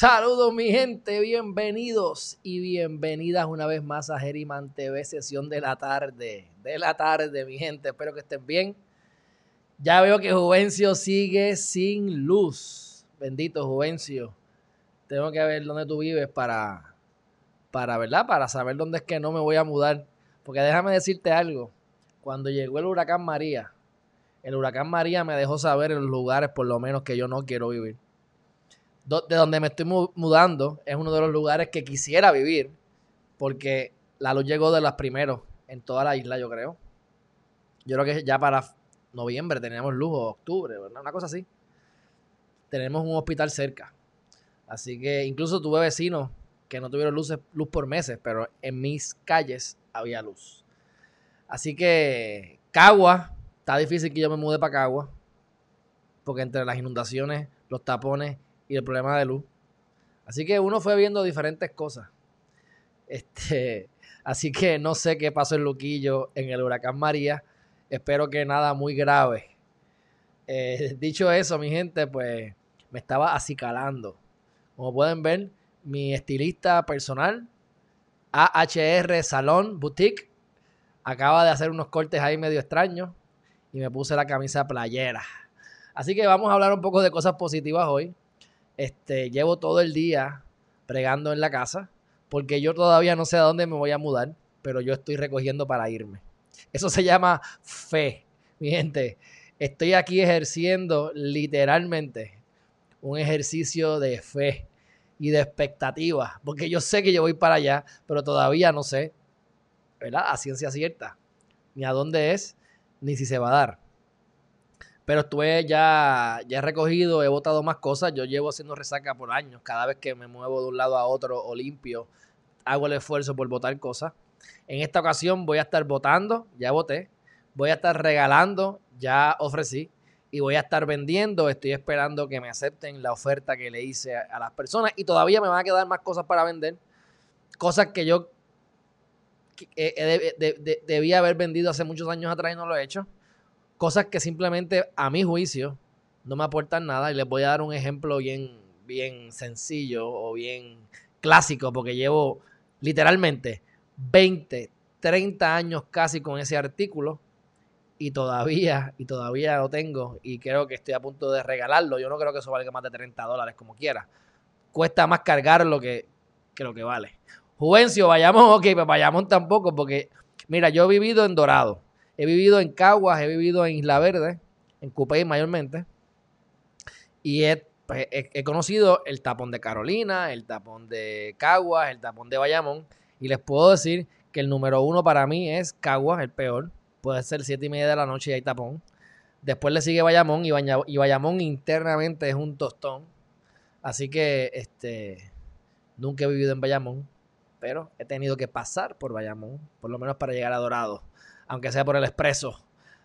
Saludos mi gente, bienvenidos y bienvenidas una vez más a Geriman TV, sesión de la tarde, de la tarde mi gente, espero que estén bien. Ya veo que Juvencio sigue sin luz, bendito Juvencio. Tengo que ver dónde tú vives para, para, ¿verdad? Para saber dónde es que no me voy a mudar. Porque déjame decirte algo, cuando llegó el huracán María, el huracán María me dejó saber en los lugares por lo menos que yo no quiero vivir de donde me estoy mudando es uno de los lugares que quisiera vivir, porque la luz llegó de los primeros en toda la isla, yo creo. Yo creo que ya para noviembre teníamos luz o octubre, una cosa así. Tenemos un hospital cerca. Así que incluso tuve vecinos que no tuvieron luz por meses, pero en mis calles había luz. Así que Cagua, está difícil que yo me mude para Cagua, porque entre las inundaciones, los tapones y el problema de luz. Así que uno fue viendo diferentes cosas. Este, así que no sé qué pasó en Luquillo en el huracán María. Espero que nada muy grave. Eh, dicho eso, mi gente, pues me estaba acicalando. Como pueden ver, mi estilista personal, AHR Salón Boutique, acaba de hacer unos cortes ahí medio extraños y me puse la camisa playera. Así que vamos a hablar un poco de cosas positivas hoy. Este, llevo todo el día pregando en la casa porque yo todavía no sé a dónde me voy a mudar, pero yo estoy recogiendo para irme. Eso se llama fe, mi gente. Estoy aquí ejerciendo literalmente un ejercicio de fe y de expectativa, porque yo sé que yo voy para allá, pero todavía no sé, ¿verdad? A ciencia cierta, ni a dónde es, ni si se va a dar. Pero estuve ya, ya he recogido, he botado más cosas. Yo llevo haciendo resaca por años. Cada vez que me muevo de un lado a otro o limpio, hago el esfuerzo por botar cosas. En esta ocasión voy a estar votando, ya voté. Voy a estar regalando, ya ofrecí. Y voy a estar vendiendo. Estoy esperando que me acepten la oferta que le hice a, las personas. Y todavía me van a quedar más cosas para vender. Cosas que yo debía haber vendido hace muchos años atrás y no lo he hecho cosas que simplemente a mi juicio no me aportan nada y les voy a dar un ejemplo bien, bien sencillo o bien clásico porque llevo literalmente 20, 30 años casi con ese artículo y todavía, y todavía lo tengo y creo que estoy a punto de regalarlo. Yo no creo que eso valga más de 30 dólares como quiera. Cuesta más cargarlo que, que lo que vale. Juvencio, vayamos, ok, pues vayamos tampoco porque, mira, yo he vivido en Dorado He vivido en Caguas, he vivido en Isla Verde, en Cupey mayormente. Y pues, he, conocido el tapón de Carolina, el tapón de Caguas, el tapón de Bayamón. Y les puedo decir que el número uno para mí es Caguas, el peor. Puede ser siete y media de la noche y hay tapón. Después le sigue Bayamón y, y Bayamón internamente es un tostón. Así que este, nunca he vivido en Bayamón, pero he tenido que pasar por Bayamón, por lo menos para llegar a Dorado aunque sea por el expreso.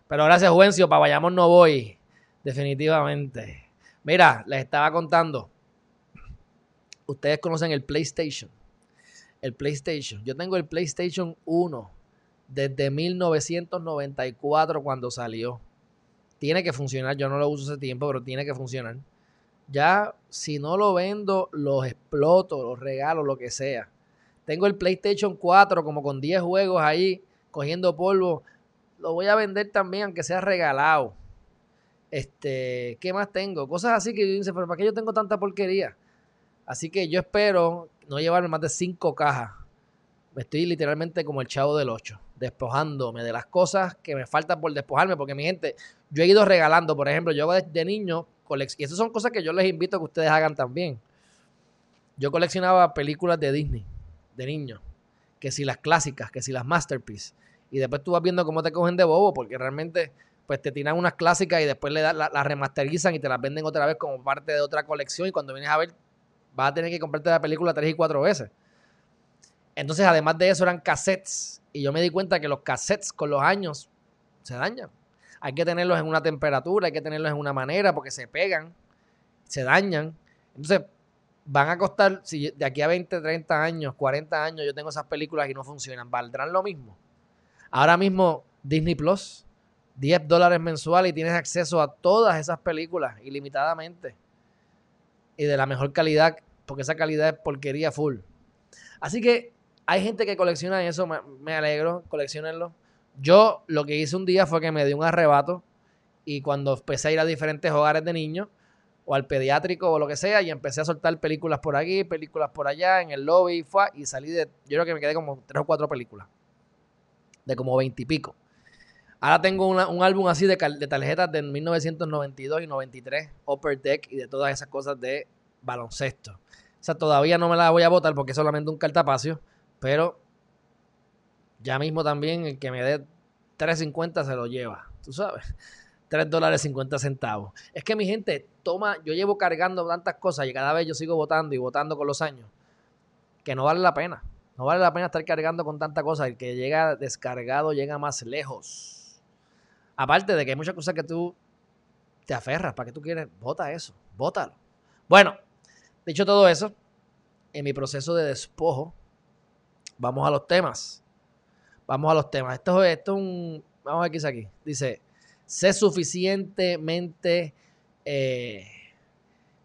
Pero gracias, Juvencio, para Bayamón no voy, definitivamente. Mira, les estaba contando. Ustedes conocen el PlayStation. El PlayStation. Yo tengo el PlayStation 1 desde 1994 cuando salió. Tiene que funcionar. Yo no lo uso ese tiempo, pero tiene que funcionar. Ya, si no lo vendo, los exploto, los regalo, lo que sea. Tengo el PlayStation 4 como con 10 juegos ahí cogiendo polvo. Lo voy a vender también, aunque sea regalado. Este, ¿qué más tengo? Cosas así que yo dice, pero ¿para qué yo tengo tanta porquería? Así que yo espero no llevarme más de cinco cajas. Me estoy literalmente como el chavo del 8, despojándome de las cosas que me faltan por despojarme, porque mi gente, yo he ido regalando, por ejemplo, yo de niño, y esas son cosas que yo les invito a que ustedes hagan también. Yo coleccionaba películas de Disney, de niño, que si las clásicas, que si las masterpieces y después tú vas viendo cómo te cogen de bobo, porque realmente pues te tiran unas clásicas y después le las la remasterizan y te las venden otra vez como parte de otra colección y cuando vienes a ver vas a tener que comprarte la película tres y cuatro veces. Entonces, además de eso, eran cassettes. Y yo me di cuenta que los cassettes con los años se dañan. Hay que tenerlos en una temperatura, hay que tenerlos en una manera porque se pegan, se dañan. Entonces, van a costar, si de aquí a 20, 30 años, 40 años yo tengo esas películas y no funcionan, ¿valdrán lo mismo? Ahora mismo Disney Plus, 10 dólares mensual y tienes acceso a todas esas películas ilimitadamente y de la mejor calidad porque esa calidad es porquería full. Así que hay gente que colecciona eso, me, alegro, coleccionenlo. Yo lo que hice un día fue que me di un arrebato y cuando empecé a ir a diferentes hogares de niños o al pediátrico o lo que sea y empecé a soltar películas por aquí, películas por allá en el lobby y salí de, yo creo que me quedé como tres o cuatro películas de como veintipico. Ahora tengo un álbum así de, de, tarjetas de 1992 y 93, Upper Deck y de todas esas cosas de baloncesto. O sea, todavía no me la voy a botar porque es solamente un cartapacio, pero ya mismo también el que me dé 3.50 se lo lleva, tú sabes. 3 dólares 50 centavos. Es que mi gente, toma, yo llevo cargando tantas cosas y cada vez yo sigo votando y votando con los años, que no vale la pena. No vale la pena estar cargando con tanta cosa. El que llega descargado llega más lejos. Aparte de que hay muchas cosas que tú te aferras. ¿Para que tú quieres? Vota eso. Vótalo. Bueno, dicho todo eso, en mi proceso de despojo, vamos a los temas. Vamos a los temas. Esto, esto es un. Vamos a ver qué dice aquí. Dice: sé suficientemente. Eh,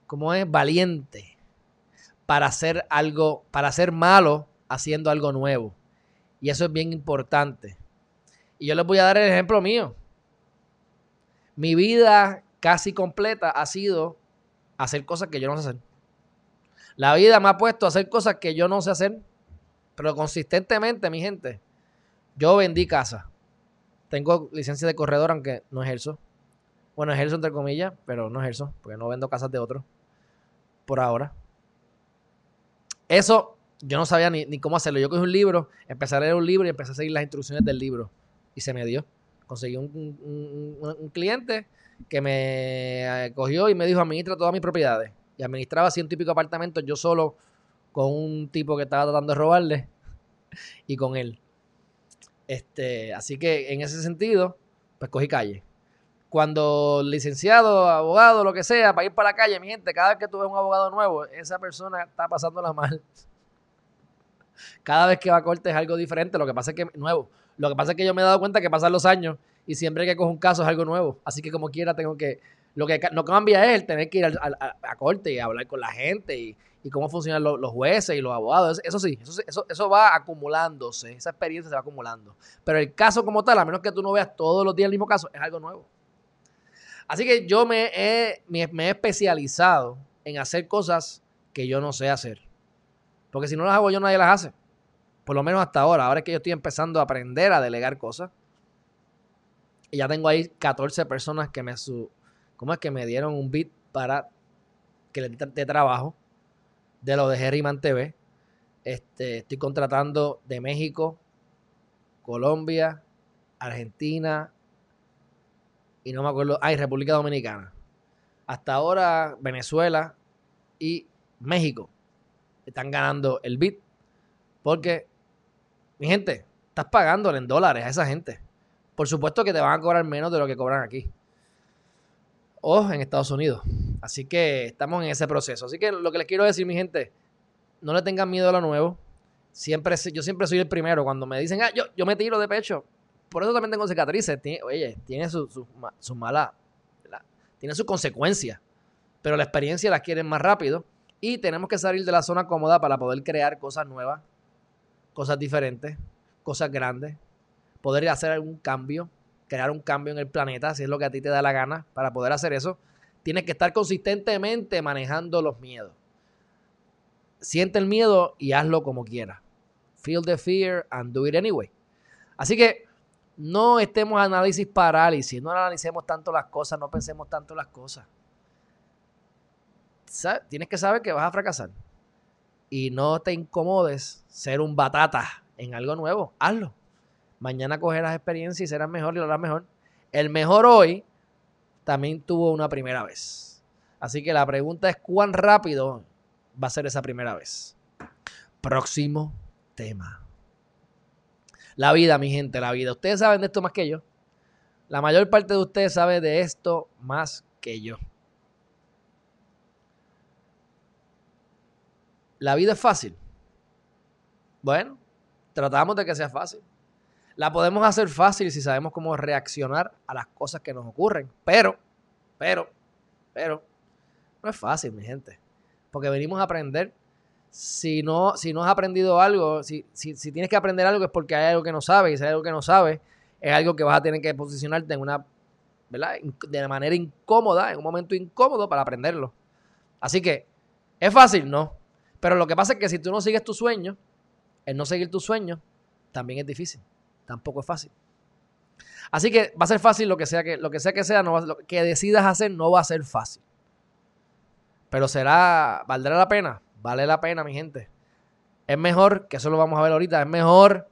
¿Cómo es? Valiente para hacer algo, para ser malo haciendo algo nuevo. Y eso es bien importante. Y yo les voy a dar el ejemplo mío. Mi vida casi completa ha sido hacer cosas que yo no sé hacer. La vida me ha puesto a hacer cosas que yo no sé hacer, pero consistentemente, mi gente. Yo vendí casa. Tengo licencia de corredor, aunque no ejerzo. Bueno, ejerzo entre comillas, pero no ejerzo, porque no vendo casas de otros. Por ahora. Eso yo no sabía ni, cómo hacerlo. Yo cogí un libro, empecé a leer un libro y empecé a seguir las instrucciones del libro. Y se me dio. Conseguí un, cliente que me eh, cogió y me dijo, administra todas mis propiedades. Y administraba ciento y pico apartamentos yo solo con un tipo que estaba tratando de robarle y con él. Este, así que en ese sentido, pues cogí calle. Cuando licenciado, abogado, lo que sea, para ir para la calle, mi gente, cada vez que tuve un abogado nuevo, esa persona está pasándola mal. Cada vez que va a corte es algo diferente. Lo que pasa es que, nuevo, lo que pasa es que yo me he dado cuenta que pasan los años y siempre que cojo un caso es algo nuevo. Así que como quiera tengo que, lo que no cambia es el tener que ir a, corte y hablar con la gente y, cómo funcionan los, jueces y los abogados. Eso, sí, eso, eso, eso va acumulándose, esa experiencia se va acumulando. Pero el caso como tal, a menos que tú no veas todos los días el mismo caso, es algo nuevo. Así que yo me he, me he especializado en hacer cosas que yo no sé hacer. Porque si no las hago yo, nadie las hace. Por lo menos hasta ahora. Ahora es que yo estoy empezando a aprender a delegar cosas. Y ya tengo ahí 14 personas que me su, ¿cómo es que me dieron un bit para que le dé trabajo de lo de Herriman TV. Este, estoy contratando de México, Colombia, Argentina y no me acuerdo, ay, República Dominicana. Hasta ahora Venezuela y México están ganando el bit. Porque, mi gente, estás pagándole en dólares a esa gente. Por supuesto que te van a cobrar menos de lo que cobran aquí. O en Estados Unidos. Así que estamos en ese proceso. Así que lo que les quiero decir, mi gente, no le tengan miedo a lo nuevo. Siempre, yo siempre soy el primero. Cuando me dicen, ah, yo, yo me tiro de pecho. Por eso también tengo cicatrices. oye, tiene sus su, su mala. tiene sus consecuencias. Pero la experiencia la quieren más rápido. Y tenemos que salir de la zona cómoda para poder crear cosas nuevas, cosas diferentes, cosas grandes, poder hacer algún cambio, crear un cambio en el planeta, si es lo que a ti te da la gana. Para poder hacer eso, tienes que estar consistentemente manejando los miedos. Siente el miedo y hazlo como quieras. Feel the fear and do it anyway. Así que no estemos análisis parálisis, no analicemos tanto las cosas, no pensemos tanto las cosas tienes que saber que vas a fracasar. Y no te incomodes ser un batata en algo nuevo. Hazlo. Mañana cogerás experiencia y serás mejor y lo harás mejor. El mejor hoy también tuvo una primera vez. Así que la pregunta es cuán rápido va a ser esa primera vez. Próximo tema. La vida, mi gente, la vida. Ustedes saben de esto más que yo. La mayor parte de ustedes sabe de esto más que yo. ¿La vida es fácil? Bueno, tratamos de que sea fácil. La podemos hacer fácil si sabemos cómo reaccionar a las cosas que nos ocurren. Pero, pero, pero, no es fácil, mi gente. porque venimos a aprender. Si no, si no has aprendido algo, si, si, tienes que aprender algo es porque hay algo que no sabes, y si hay algo que no sabes, es algo que vas a tener que posicionarte en una, ¿verdad? De manera incómoda, en un momento incómodo para aprenderlo. Así que, ¿es fácil? No. Pero lo que pasa es que si tú no sigues tu sueño, el no seguir tu sueño también es difícil. Tampoco es fácil. Así que va a ser fácil lo que sea que, lo que sea que sea, no lo que decidas hacer no va a ser fácil. Pero será, ¿valdrá la pena? Vale la pena, mi gente. Es mejor, que eso lo vamos a ver ahorita, es mejor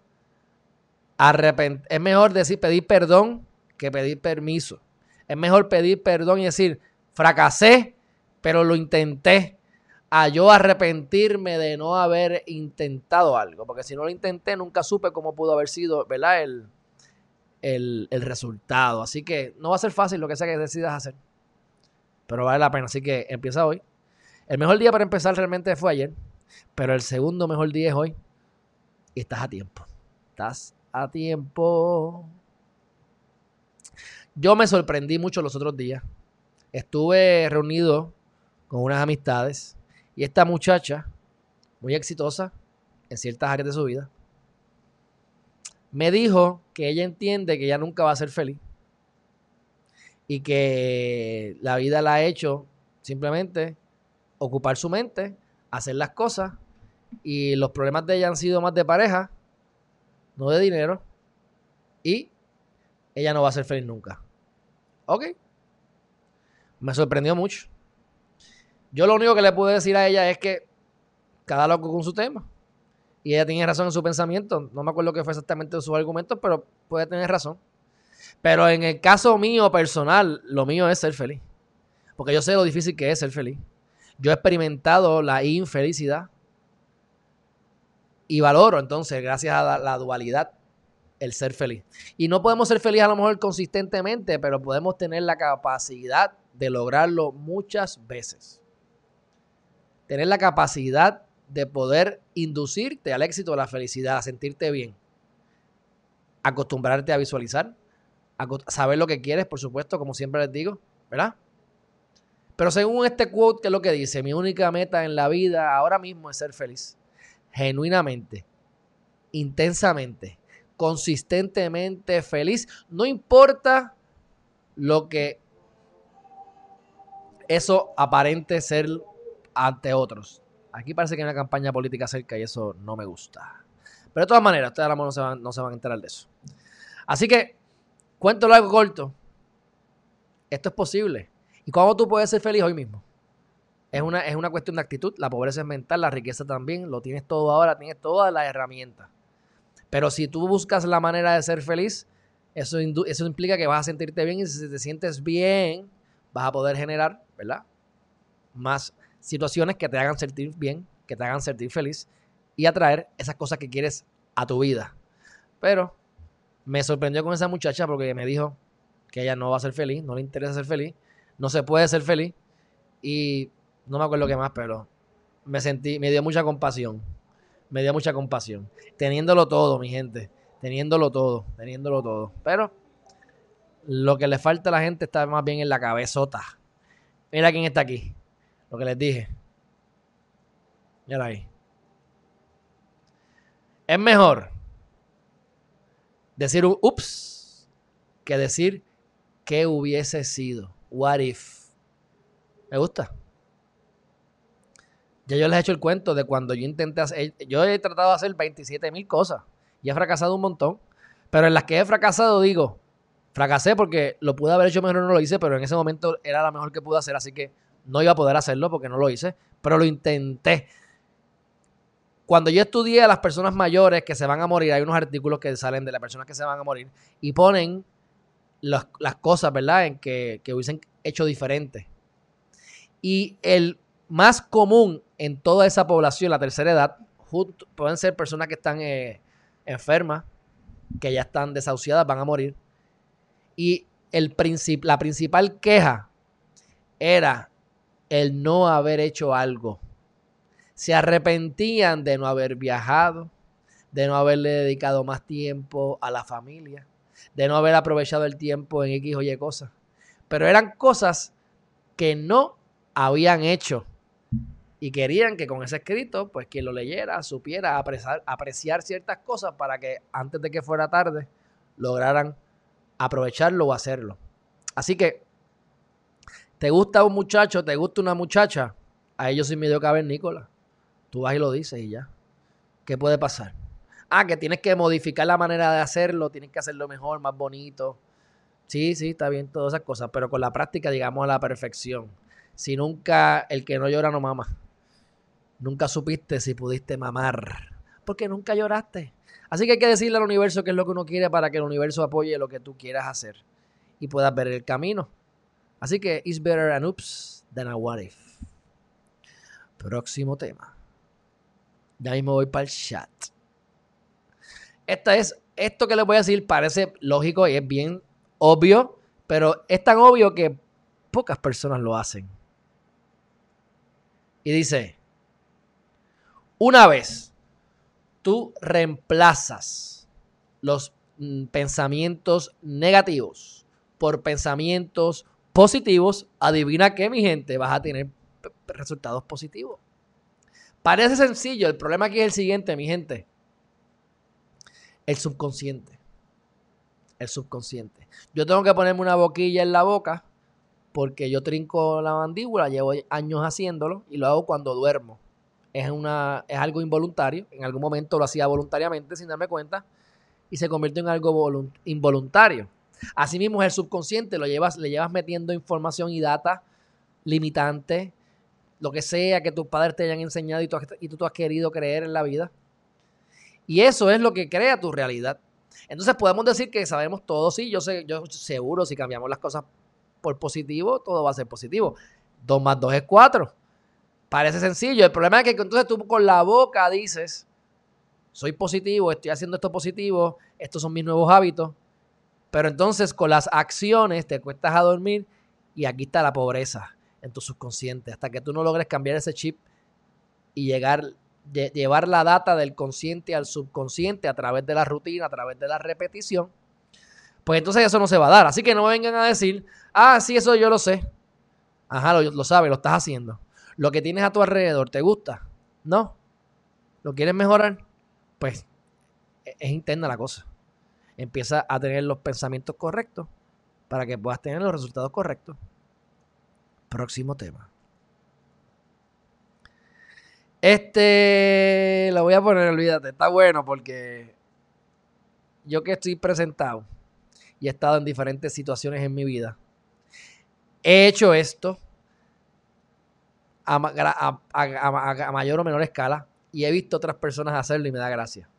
arrepent es mejor decir pedir perdón que pedir permiso. Es mejor pedir perdón y decir, fracasé, pero lo intenté. A yo arrepentirme de no haber intentado algo. Porque si no lo intenté, nunca supe cómo pudo haber sido, ¿verdad? El, el, el resultado. Así que no va a ser fácil lo que sea que decidas hacer. Pero vale la pena. Así que empieza hoy. El mejor día para empezar realmente fue ayer. Pero el segundo mejor día es hoy. Y estás a tiempo. Estás a tiempo. Yo me sorprendí mucho los otros días. Estuve reunido con unas amistades. Y esta muchacha, muy exitosa en ciertas áreas de su vida, me dijo que ella entiende que ella nunca va a ser feliz y que la vida la ha hecho simplemente ocupar su mente, hacer las cosas y los problemas de ella han sido más de pareja, no de dinero y ella no va a ser feliz nunca. Ok. Me sorprendió mucho. Yo lo único que le puedo decir a ella es que cada loco con su tema. Y ella tiene razón en su pensamiento. No me acuerdo qué fue exactamente sus argumentos, pero puede tener razón. Pero en el caso mío personal, lo mío es ser feliz. Porque yo sé lo difícil que es ser feliz. Yo he experimentado la infelicidad. Y valoro entonces, gracias a la, dualidad, el ser feliz. Y no podemos ser felices a lo mejor consistentemente, pero podemos tener la capacidad de lograrlo muchas veces. Tener la capacidad de poder inducirte al éxito, a la felicidad, a sentirte bien. Acostumbrarte a visualizar, saber lo que quieres, por supuesto, como siempre les digo, ¿verdad? Pero según este quote, que es lo que dice, mi única meta en la vida ahora mismo es ser feliz. Genuinamente, intensamente, consistentemente feliz. No importa lo que eso aparente ser ante otros. Aquí parece que hay una campaña política cerca y eso no me gusta. Pero de todas maneras, ustedes ahora no se van, no se van a enterar de eso. Así que, cuento largo corto. Esto es posible. ¿Y cómo tú puedes ser feliz hoy mismo? Es una, es una cuestión de actitud. La pobreza es mental, la riqueza también. Lo tienes todo ahora, tienes todas las herramientas. Pero si tú buscas la manera de ser feliz, eso, eso implica que vas a sentirte bien y si te sientes bien, vas a poder generar, ¿verdad? Más situaciones que te hagan sentir bien, que te hagan sentir feliz y atraer esas cosas que quieres a tu vida. Pero me sorprendió con esa muchacha porque me dijo que ella no va a ser feliz, no le interesa ser feliz, no se puede ser feliz y no me acuerdo qué más, pero me sentí, me dio mucha compasión, me dio mucha compasión, teniéndolo todo, mi gente, teniéndolo todo, teniéndolo todo, pero lo que le falta a la gente está más bien en la cabezota. Mira quién está aquí. Lo que les dije. Mira ahí. Es mejor decir un ups que decir que hubiese sido. What if? Me gusta. Ya yo les he hecho el cuento de cuando yo intenté hacer. Yo he tratado de hacer 27 mil cosas y he fracasado un montón. Pero en las que he fracasado, digo, fracasé porque lo pude haber hecho mejor, no lo hice, pero en ese momento era la mejor que pude hacer, así que no iba a poder hacerlo porque no lo hice, pero lo intenté. Cuando yo estudié a las personas mayores que se van a morir, hay unos artículos que salen de las personas que se van a morir y ponen las, cosas, ¿verdad?, en que, hubiesen hecho diferente. Y el más común en toda esa población, la tercera edad, pueden ser personas que están eh, enfermas, que ya están desahuciadas, van a morir. Y el la principal queja era el no haber hecho algo. Se arrepentían de no haber viajado, de no haberle dedicado más tiempo a la familia, de no haber aprovechado el tiempo en X o Y cosas. Pero eran cosas que no habían hecho Y querían que con ese escrito, pues quien lo leyera supiera apreciar, apreciar ciertas cosas para que antes de que fuera tarde lograran aprovecharlo o hacerlo. Así que, ¿te gusta un muchacho? ¿Te gusta una muchacha? A ellos sin medio Nicolás. Tú vas y lo dices y ya. ¿Qué puede pasar? Ah, que tienes que modificar la manera de hacerlo, tienes que hacerlo mejor, más bonito. Sí, sí, está bien, todas esas cosas, pero con la práctica, digamos, a la perfección. Si nunca, el que no llora no mama. Nunca supiste si pudiste mamar, porque nunca lloraste. Así que hay que decirle al universo qué es lo que uno quiere para que el universo apoye lo que tú quieras hacer y puedas ver el camino. Así que it's better an oops than a what if. Próximo tema. Ya mismo voy para el chat. Esta es, esto que les voy a decir parece lógico y es bien obvio, pero es tan obvio que pocas personas lo hacen. Y dice, una vez tú reemplazas los mm, pensamientos negativos por pensamientos positivos, adivina qué, mi gente, vas a tener resultados positivos. Parece sencillo, el problema aquí es el siguiente, mi gente. El subconsciente. El subconsciente. Yo tengo que ponerme una boquilla en la boca porque yo trinco la mandíbula, llevo años haciéndolo y lo hago cuando duermo. Es, una, es algo involuntario, en algún momento lo hacía voluntariamente sin darme cuenta y se convierte en algo involuntario. Asimismo, el subconsciente lo llevas, le llevas metiendo información y data limitante, lo que sea que tus padres te hayan enseñado y tú, tú has querido creer en la vida. Y eso es lo que crea tu realidad. Entonces podemos decir que sabemos todo, sí, yo sé, yo seguro si cambiamos las cosas por positivo, todo va a ser positivo. 2 más 2 es 4. Parece sencillo. El problema es que entonces tú con la boca dices, soy positivo, estoy haciendo esto positivo, estos son mis nuevos hábitos. Pero entonces con las acciones te cuestas a dormir y aquí está la pobreza en tu subconsciente. Hasta que tú no logres cambiar ese chip y llegar, llevar la data del consciente al subconsciente a través de la rutina, a través de la repetición, pues entonces eso no se va a dar. Así que no vengan a decir, ah, sí, eso yo lo sé. Ajá, lo, sabes, lo estás haciendo. Lo que tienes a tu alrededor, ¿te gusta? ¿No? ¿Lo quieres mejorar? Pues e, es interna la cosa. Empieza a tener los pensamientos correctos para que puedas tener los resultados correctos. Próximo tema. Este lo voy a poner, olvídate, está bueno porque yo que estoy presentado y he estado en diferentes situaciones en mi vida, he hecho esto a, mayor o menor escala y he visto otras personas hacerlo y me da gracia.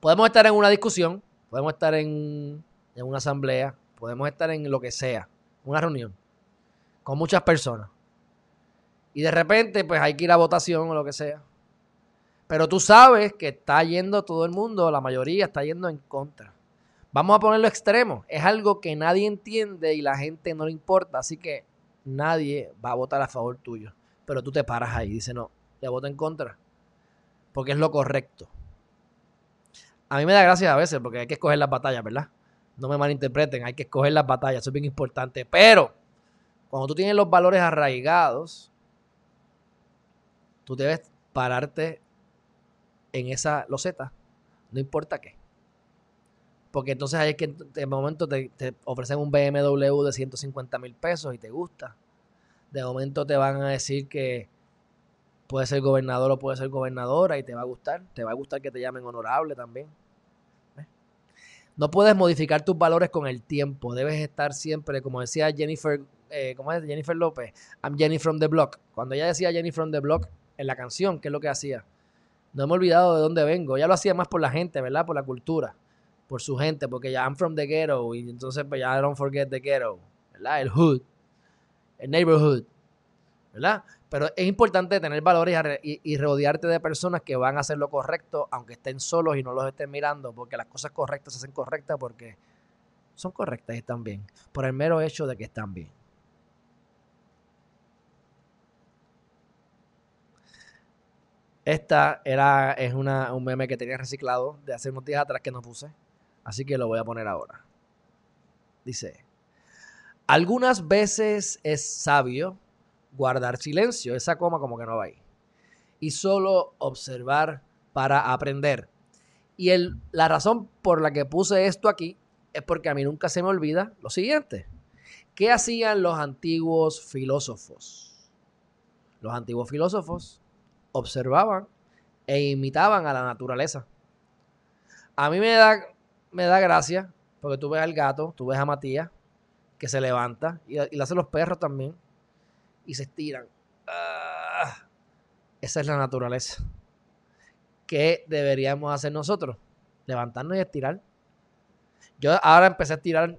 Podemos estar en una discusión, podemos estar en, en una asamblea, podemos estar en lo que sea, una reunión, con muchas personas. Y de repente, pues hay que ir a votación o lo que sea. Pero tú sabes que está yendo todo el mundo, la mayoría está yendo en contra. Vamos a ponerlo extremo. Es algo que nadie entiende y la gente no le importa. Así que nadie va a votar a favor tuyo pero tú te paras ahí y dices, no, le voto en contra, porque es lo correcto. A mí me da gracia a veces, porque hay que escoger las batallas, ¿verdad? No me malinterpreten, hay que escoger las batallas, eso es bien importante. Pero cuando tú tienes los valores arraigados, tú debes pararte en esa loseta, no importa qué. Porque entonces hay que de momento te, te ofrecen un BMW de 150 mil pesos y te gusta de momento te van a decir que puede ser gobernador o puede ser gobernadora y te va a gustar. Te va a gustar que te llamen honorable también. No puedes modificar tus valores con el tiempo. Debes estar siempre, como decía Jennifer, eh, ¿cómo es? Jennifer López, I'm Jenny from the Block. Cuando ella decía Jenny from the Block en la canción, ¿qué es lo que hacía? No me he olvidado de dónde vengo. Ya lo hacía más por la gente, ¿verdad? Por la cultura, por su gente, porque ya I'm from the ghetto y entonces pues ya don't forget the ghetto, ¿verdad? El hood el neighborhood, ¿verdad? Pero es importante tener valores y, rodearte de personas que van a hacer lo correcto, aunque estén solos y no los estén mirando, porque las cosas correctas se hacen correctas porque son correctas y están bien, por el mero hecho de que están bien. Esta era, es una, un meme que tenía reciclado de hace unos días atrás que no puse, así que lo voy a poner ahora. Dice, algunas veces es sabio guardar silencio, esa coma como que no va ahí. Y solo observar para aprender. Y el, la razón por la que puse esto aquí es porque a mí nunca se me olvida lo siguiente. ¿Qué hacían los antiguos filósofos? Los antiguos filósofos observaban e imitaban a la naturaleza. A mí me da, me da gracia porque tú ves al gato, tú ves a Matías que se levanta y, y lo hacen los perros también y se estiran. Ah, esa es la naturaleza. ¿Qué deberíamos hacer nosotros? Levantarnos y estirar. Yo ahora empecé a estirar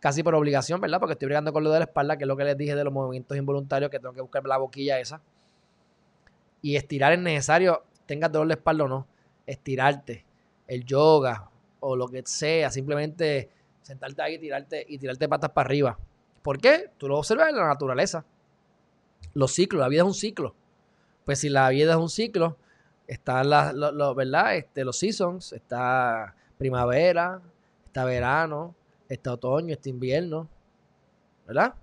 casi por obligación, ¿verdad? Porque estoy brigando con lo de la espalda, que es lo que les dije de los movimientos involuntarios, que tengo que buscar la boquilla esa. Y estirar es necesario, tengas dolor de espalda o no. Estirarte, el yoga o lo que sea, simplemente sentarte ahí y tirarte, y tirarte patas para arriba. ¿Por qué? Tú lo observas en la naturaleza. Los ciclos, la vida es un ciclo. Pues si la vida es un ciclo, están las, ¿verdad? Este, los seasons, está primavera, está verano, está otoño, está invierno, ¿verdad?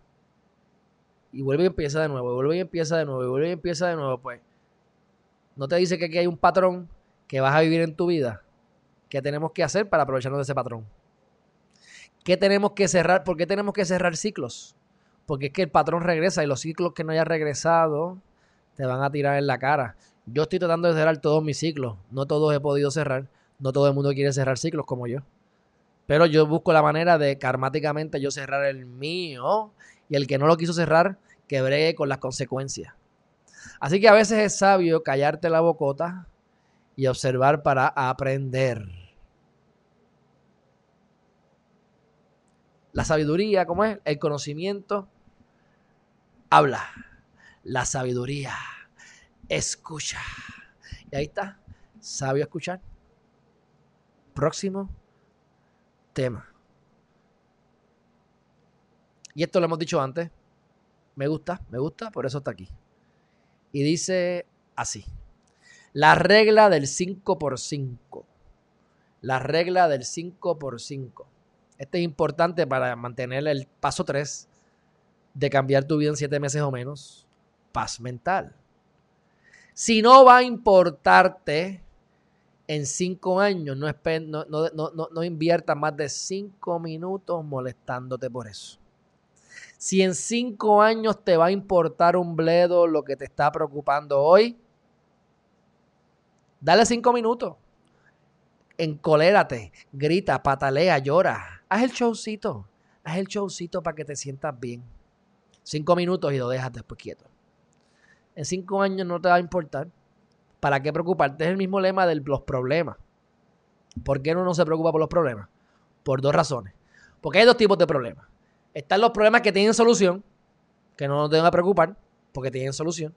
Y vuelve y empieza de nuevo, vuelve y empieza de nuevo, vuelve y empieza de nuevo, pues. ¿No te dice que aquí hay un patrón que vas a vivir en tu vida? ¿Qué tenemos que hacer para aprovecharnos de ese patrón? ¿Qué tenemos que cerrar? ¿Por qué tenemos que cerrar ciclos? Porque es que el patrón regresa y los ciclos que no hayas regresado te van a tirar en la cara. Yo estoy tratando de cerrar todos mis ciclos. No todos he podido cerrar. No todo el mundo quiere cerrar ciclos como yo. Pero yo busco la manera de karmáticamente yo cerrar el mío. Y el que no lo quiso cerrar, que con las consecuencias. Así que a veces es sabio callarte la bocota y observar para aprender. La sabiduría, ¿cómo es? El conocimiento habla la sabiduría. Escucha. Y ahí está. Sabio escuchar. Próximo tema. Y esto lo hemos dicho antes. Me gusta, me gusta, por eso está aquí. Y dice así. La regla del 5 por 5. La regla del 5 por 5. Este es importante para mantener el paso 3 de cambiar tu vida en 7 meses o menos paz mental. Si no va a importarte en cinco años, no, no, no, no inviertas más de cinco minutos molestándote por eso. Si en cinco años te va a importar un bledo lo que te está preocupando hoy, dale cinco minutos. Encolérate, grita, patalea, llora. Haz el showcito. Haz el showcito para que te sientas bien. Cinco minutos y lo dejas después quieto en cinco años no te va a importar. ¿Para qué preocuparte? Es el mismo lema de los problemas. ¿Por qué uno no se preocupa por los problemas? Por dos razones. Porque hay dos tipos de problemas. Están los problemas que tienen solución, que no nos deben preocupar, porque tienen solución.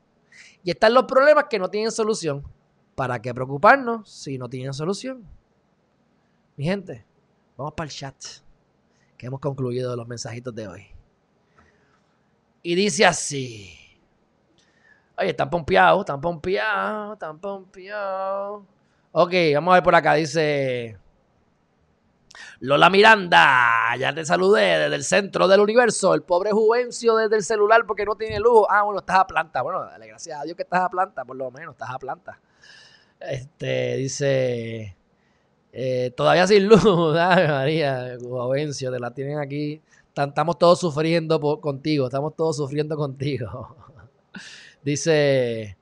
Y están los problemas que no tienen solución. ¿Para qué preocuparnos si no tienen solución? Mi gente, vamos para el chat, que hemos concluido los mensajitos de hoy. Y dice así. Oye, están pompeados, están pompeados, están pompeados. Ok, vamos a ver por acá. Dice Lola Miranda, ya te saludé desde el centro del universo. El pobre Juvencio desde el celular porque no tiene luz. Ah, bueno, estás a planta. Bueno, dale gracias a Dios que estás a planta, por lo menos, estás a planta. Este, dice, eh, todavía sin luz. Ay, María, Juvencio, te la tienen aquí. Estamos todos sufriendo contigo, estamos todos sufriendo contigo. Dice,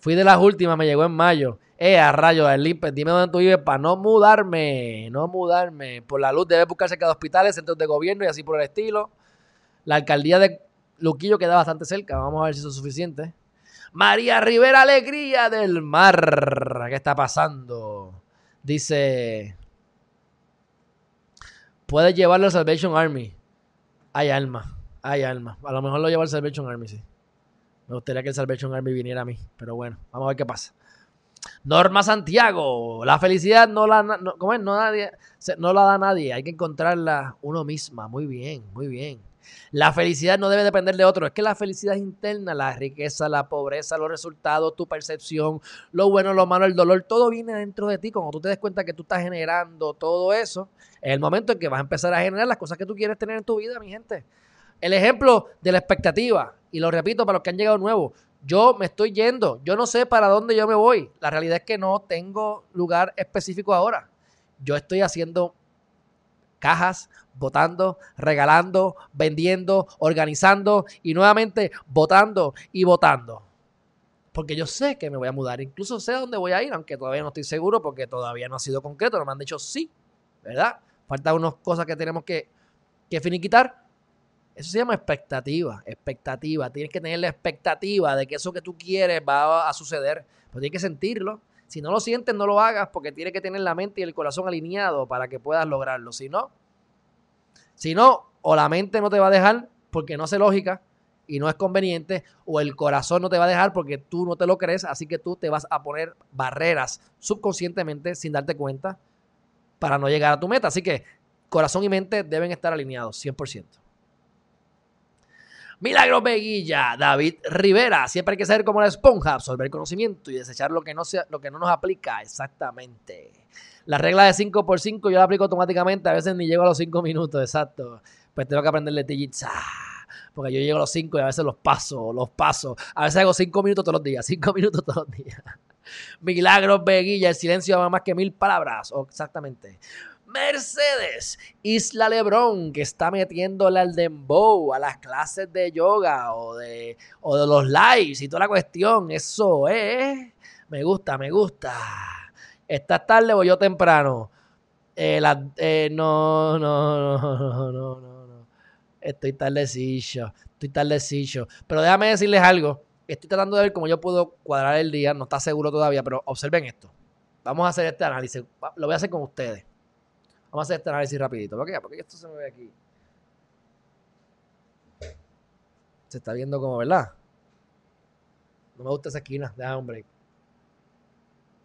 fui de las últimas, me llegó en mayo. Eh, a rayo, Limpe, dime dónde tú vives para no mudarme, no mudarme. Por la luz debe buscarse cada hospitales, centros de gobierno y así por el estilo. La alcaldía de Luquillo queda bastante cerca, vamos a ver si eso es suficiente. María Rivera Alegría del Mar, ¿qué está pasando? Dice, puedes llevarlo al Salvation Army. Hay alma, hay alma. A lo mejor lo lleva al Salvation Army, sí. Me gustaría que el Salvation Army viniera a mí, pero bueno, vamos a ver qué pasa. Norma Santiago, la felicidad no la, ¿cómo es? No, nadie, no la da nadie, hay que encontrarla uno misma. Muy bien, muy bien. La felicidad no debe depender de otro, es que la felicidad es interna, la riqueza, la pobreza, los resultados, tu percepción, lo bueno, lo malo, el dolor, todo viene dentro de ti. Cuando tú te des cuenta que tú estás generando todo eso, es el momento en que vas a empezar a generar las cosas que tú quieres tener en tu vida, mi gente. El ejemplo de la expectativa, y lo repito para los que han llegado nuevos, yo me estoy yendo, yo no sé para dónde yo me voy. La realidad es que no tengo lugar específico ahora. Yo estoy haciendo cajas, votando, regalando, vendiendo, organizando y nuevamente votando y votando. Porque yo sé que me voy a mudar, incluso sé dónde voy a ir, aunque todavía no estoy seguro porque todavía no ha sido concreto, no me han dicho sí, ¿verdad? Faltan unas cosas que tenemos que, que finiquitar. Eso se llama expectativa, expectativa. Tienes que tener la expectativa de que eso que tú quieres va a suceder, pero tienes que sentirlo. Si no lo sientes, no lo hagas porque tienes que tener la mente y el corazón alineado para que puedas lograrlo. Si no, si no, o la mente no te va a dejar porque no hace lógica y no es conveniente, o el corazón no te va a dejar porque tú no te lo crees, así que tú te vas a poner barreras subconscientemente sin darte cuenta para no llegar a tu meta. Así que corazón y mente deben estar alineados 100%. Milagros Veguilla, David Rivera. Siempre hay que ser como la esponja, absorber conocimiento y desechar lo que no, sea, lo que no nos aplica. Exactamente. La regla de 5 por 5 yo la aplico automáticamente. A veces ni llego a los 5 minutos, exacto. Pues tengo que aprenderle tijitza. Porque yo llego a los 5 y a veces los paso, los paso. A veces hago 5 minutos todos los días, 5 minutos todos los días. Milagros Veguilla, el silencio va más que mil palabras. Exactamente. Mercedes Isla Lebrón, que está metiéndole al dembow, a las clases de yoga o de, o de los lives y toda la cuestión. Eso es. Me gusta, me gusta. ¿Estás tarde o yo temprano? Eh, eh, no, no, no, no, no, no. Estoy tardecillo, estoy tardecillo. Pero déjame decirles algo. Estoy tratando de ver cómo yo puedo cuadrar el día. No está seguro todavía, pero observen esto. Vamos a hacer este análisis. Lo voy a hacer con ustedes. Vamos a hacer este análisis rapidito. ¿Por qué? Porque esto se me ve aquí. Se está viendo como, ¿verdad? No me gusta esa esquina. Déjame un break.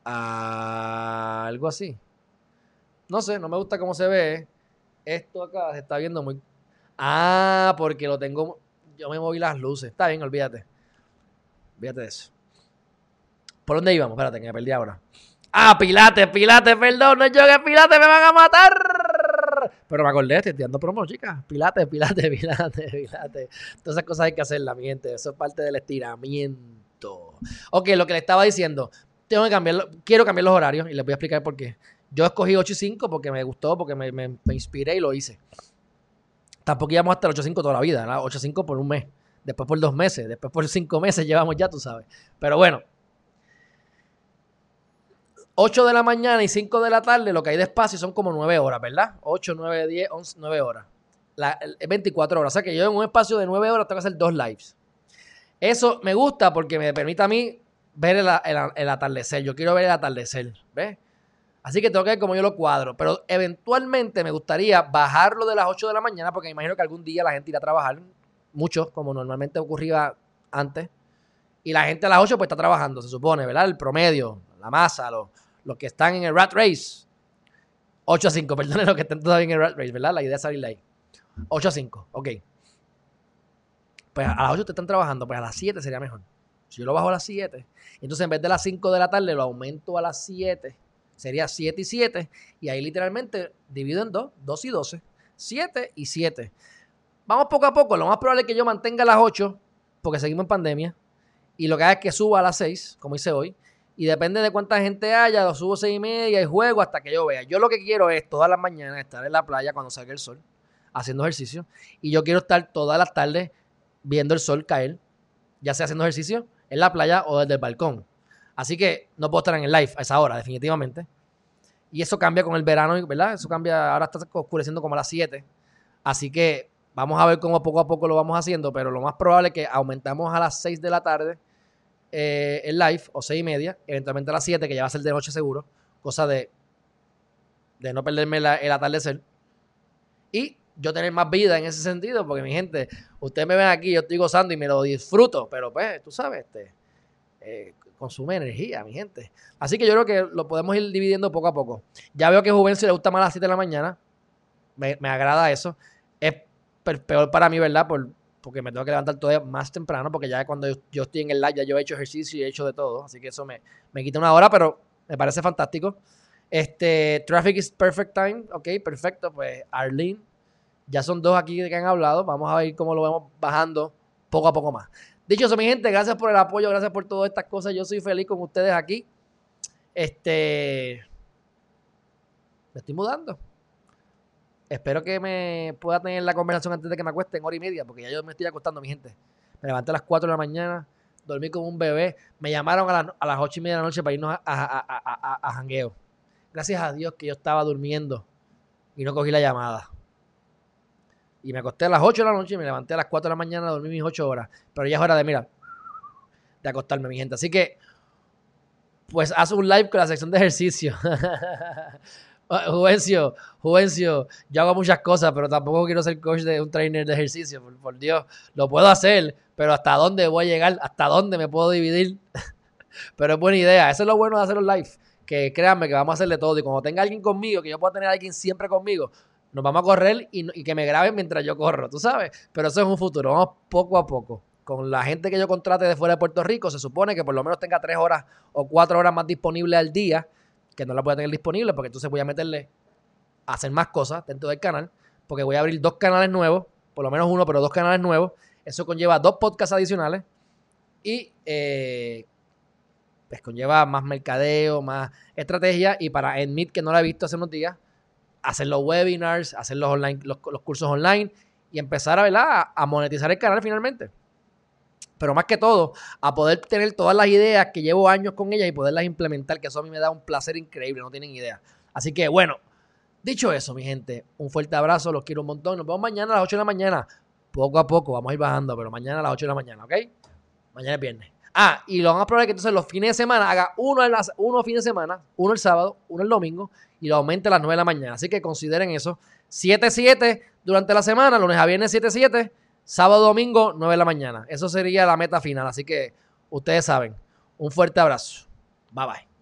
Algo así. No sé, no me gusta cómo se ve. Esto acá se está viendo muy... Ah, porque lo tengo... Yo me moví las luces. Está bien, olvídate. Olvídate de eso. ¿Por dónde íbamos? Espérate, que me perdí ahora. Ah, Pilates, Pilates, perdón, no yo que Pilates me van a matar. Pero me acordé, estoy dando promo, chicas. Pilates, Pilates, Pilates, Pilates. Todas esas cosas hay que hacerlas, mi gente. Eso es parte del estiramiento. Ok, lo que le estaba diciendo. Tengo que cambiar, quiero cambiar los horarios y les voy a explicar por qué. Yo escogí 8 y 5 porque me gustó, porque me, me, inspiré y lo hice. Tampoco íbamos hasta el 8 y 5 toda la vida, ¿verdad? 8 y 5 por un mes. Después por dos meses, después por cinco meses llevamos ya, tú sabes. Pero bueno, 8 de la mañana y 5 de la tarde, lo que hay de espacio son como 9 horas, ¿verdad? 8, 9, 10, 11, 9 horas. La, 24 horas. O sea que yo en un espacio de 9 horas tengo que hacer dos lives. Eso me gusta porque me permite a mí ver el, atardecer. Yo quiero ver el atardecer, ¿ves? Así que tengo que ver cómo yo lo cuadro. Pero eventualmente me gustaría bajarlo de las 8 de la mañana porque me imagino que algún día la gente irá a trabajar. Mucho, como normalmente ocurría antes. Y la gente a las 8 pues está trabajando, se supone, ¿verdad? El promedio, la masa, los los que están en el Rat Race, 8 a 5, perdón, los que estén todavía en el Rat Race, ¿verdad? La idea es salir de ahí. 8 a 5, ok. Pues a las 8 te están trabajando, pues a las 7 sería mejor. Yo lo bajo a las 7, entonces en vez de las 5 de la tarde lo aumento a las 7, sería 7 y 7, y ahí literalmente divido en 2, 2 y 12, 7 y 7. Vamos poco a poco, lo más probable es que yo mantenga las 8, porque seguimos en pandemia, y lo que haga es que suba a las 6, como hice hoy, y depende de cuánta gente haya, lo subo seis y media y juego hasta que yo vea. Yo lo que quiero es todas las mañanas estar en la playa cuando salga el sol, haciendo ejercicio. Y yo quiero estar todas las tardes viendo el sol caer, ya sea haciendo ejercicio en la playa o desde el balcón. Así que no puedo estar en el live a esa hora, definitivamente. Y eso cambia con el verano, ¿verdad? Eso cambia, ahora está oscureciendo como a las 7. Así que vamos a ver cómo poco a poco lo vamos haciendo, pero lo más probable es que aumentamos a las 6 de la tarde eh, el live o seis y media, eventualmente a las 7, que ya va a ser de noche seguro, cosa de, de no perderme el atardecer. Y yo tener más vida en ese sentido, porque mi gente, ustedes me ven aquí, yo estoy gozando y me lo disfruto, pero pues, tú sabes, este, eh, consume energía, mi gente. Así que yo creo que lo podemos ir dividiendo poco a poco. Ya veo que a Juvencio le gusta más a las 7 de la mañana, me, agrada eso. Es peor para mí, ¿verdad? Por, porque me tengo que levantar todavía más temprano, porque ya cuando yo, estoy en el live ya yo he hecho ejercicio y he hecho de todo, así que eso me, me quita una hora, pero me parece fantástico. Este, Traffic is Perfect Time, ok, perfecto, pues Arlene, Ya son dos aquí que han hablado. Vamos a ver cómo lo vamos bajando poco a poco más. Dicho eso, mi gente, gracias por el apoyo, gracias por todas estas cosas. Yo soy feliz con ustedes aquí. Este. Me estoy mudando. Espero que me pueda tener la conversación antes de que me acueste en hora y media, porque ya yo me estoy acostando, mi gente. Me levanté a las 4 de la mañana, dormí como un bebé. Me llamaron a, las 8 y media de la noche para irnos a, a, a jangueo. Gracias a Dios que yo estaba durmiendo y no cogí la llamada. Y me acosté a las 8 de la noche y me levanté a las 4 de la mañana, dormí mis 8 horas. Pero ya es hora de, mira, de acostarme, mi gente. Así que, pues haz un live con la sección de ejercicio. Juvencio, Juvencio, yo hago muchas cosas, pero tampoco quiero ser coach de un trainer de ejercicio, por, Dios. Lo puedo hacer, pero ¿hasta dónde voy a llegar? ¿Hasta dónde me puedo dividir? pero es buena idea. Eso es lo bueno de hacer los live. Que créanme que vamos a hacerle todo. Y cuando tenga alguien conmigo, que yo pueda tener a alguien siempre conmigo, nos vamos a correr y, que me graben mientras yo corro, tú sabes. Pero eso es un futuro, vamos poco a poco. Con la gente que yo contrate de fuera de Puerto Rico, se supone que por lo menos tenga tres horas o cuatro horas más disponibles al día, que no la voy a tener disponible, porque entonces voy a meterle a hacer más cosas dentro del canal, porque voy a abrir dos canales nuevos, por lo menos uno, pero dos canales nuevos. Eso conlleva dos podcasts adicionales y eh, pues conlleva más mercadeo, más estrategia. Y para Enmit, que no la he visto hace unos días, hacer los webinars, hacer los, online, los, cursos online y empezar a, a monetizar el canal finalmente. Pero más que todo, a poder tener todas las ideas que llevo años con ella y poderlas implementar, que eso a mí me da un placer increíble, no tienen idea. Así que bueno, dicho eso, mi gente, un fuerte abrazo, los quiero un montón. Nos vemos mañana a las 8 de la mañana. Poco a poco, vamos a ir bajando, pero mañana a las 8 de la mañana, ¿ok? Mañana es viernes. Ah, y lo van a probar que entonces los fines de semana haga uno, el, uno fines de semana, uno el sábado, uno el domingo y lo aumente a las 9 de la mañana. Así que consideren eso. 7-7 durante la semana, lunes a viernes 7-7, sábado, domingo 9 de la mañana. Eso sería la meta final. Así que ustedes saben. Un fuerte abrazo. Bye bye.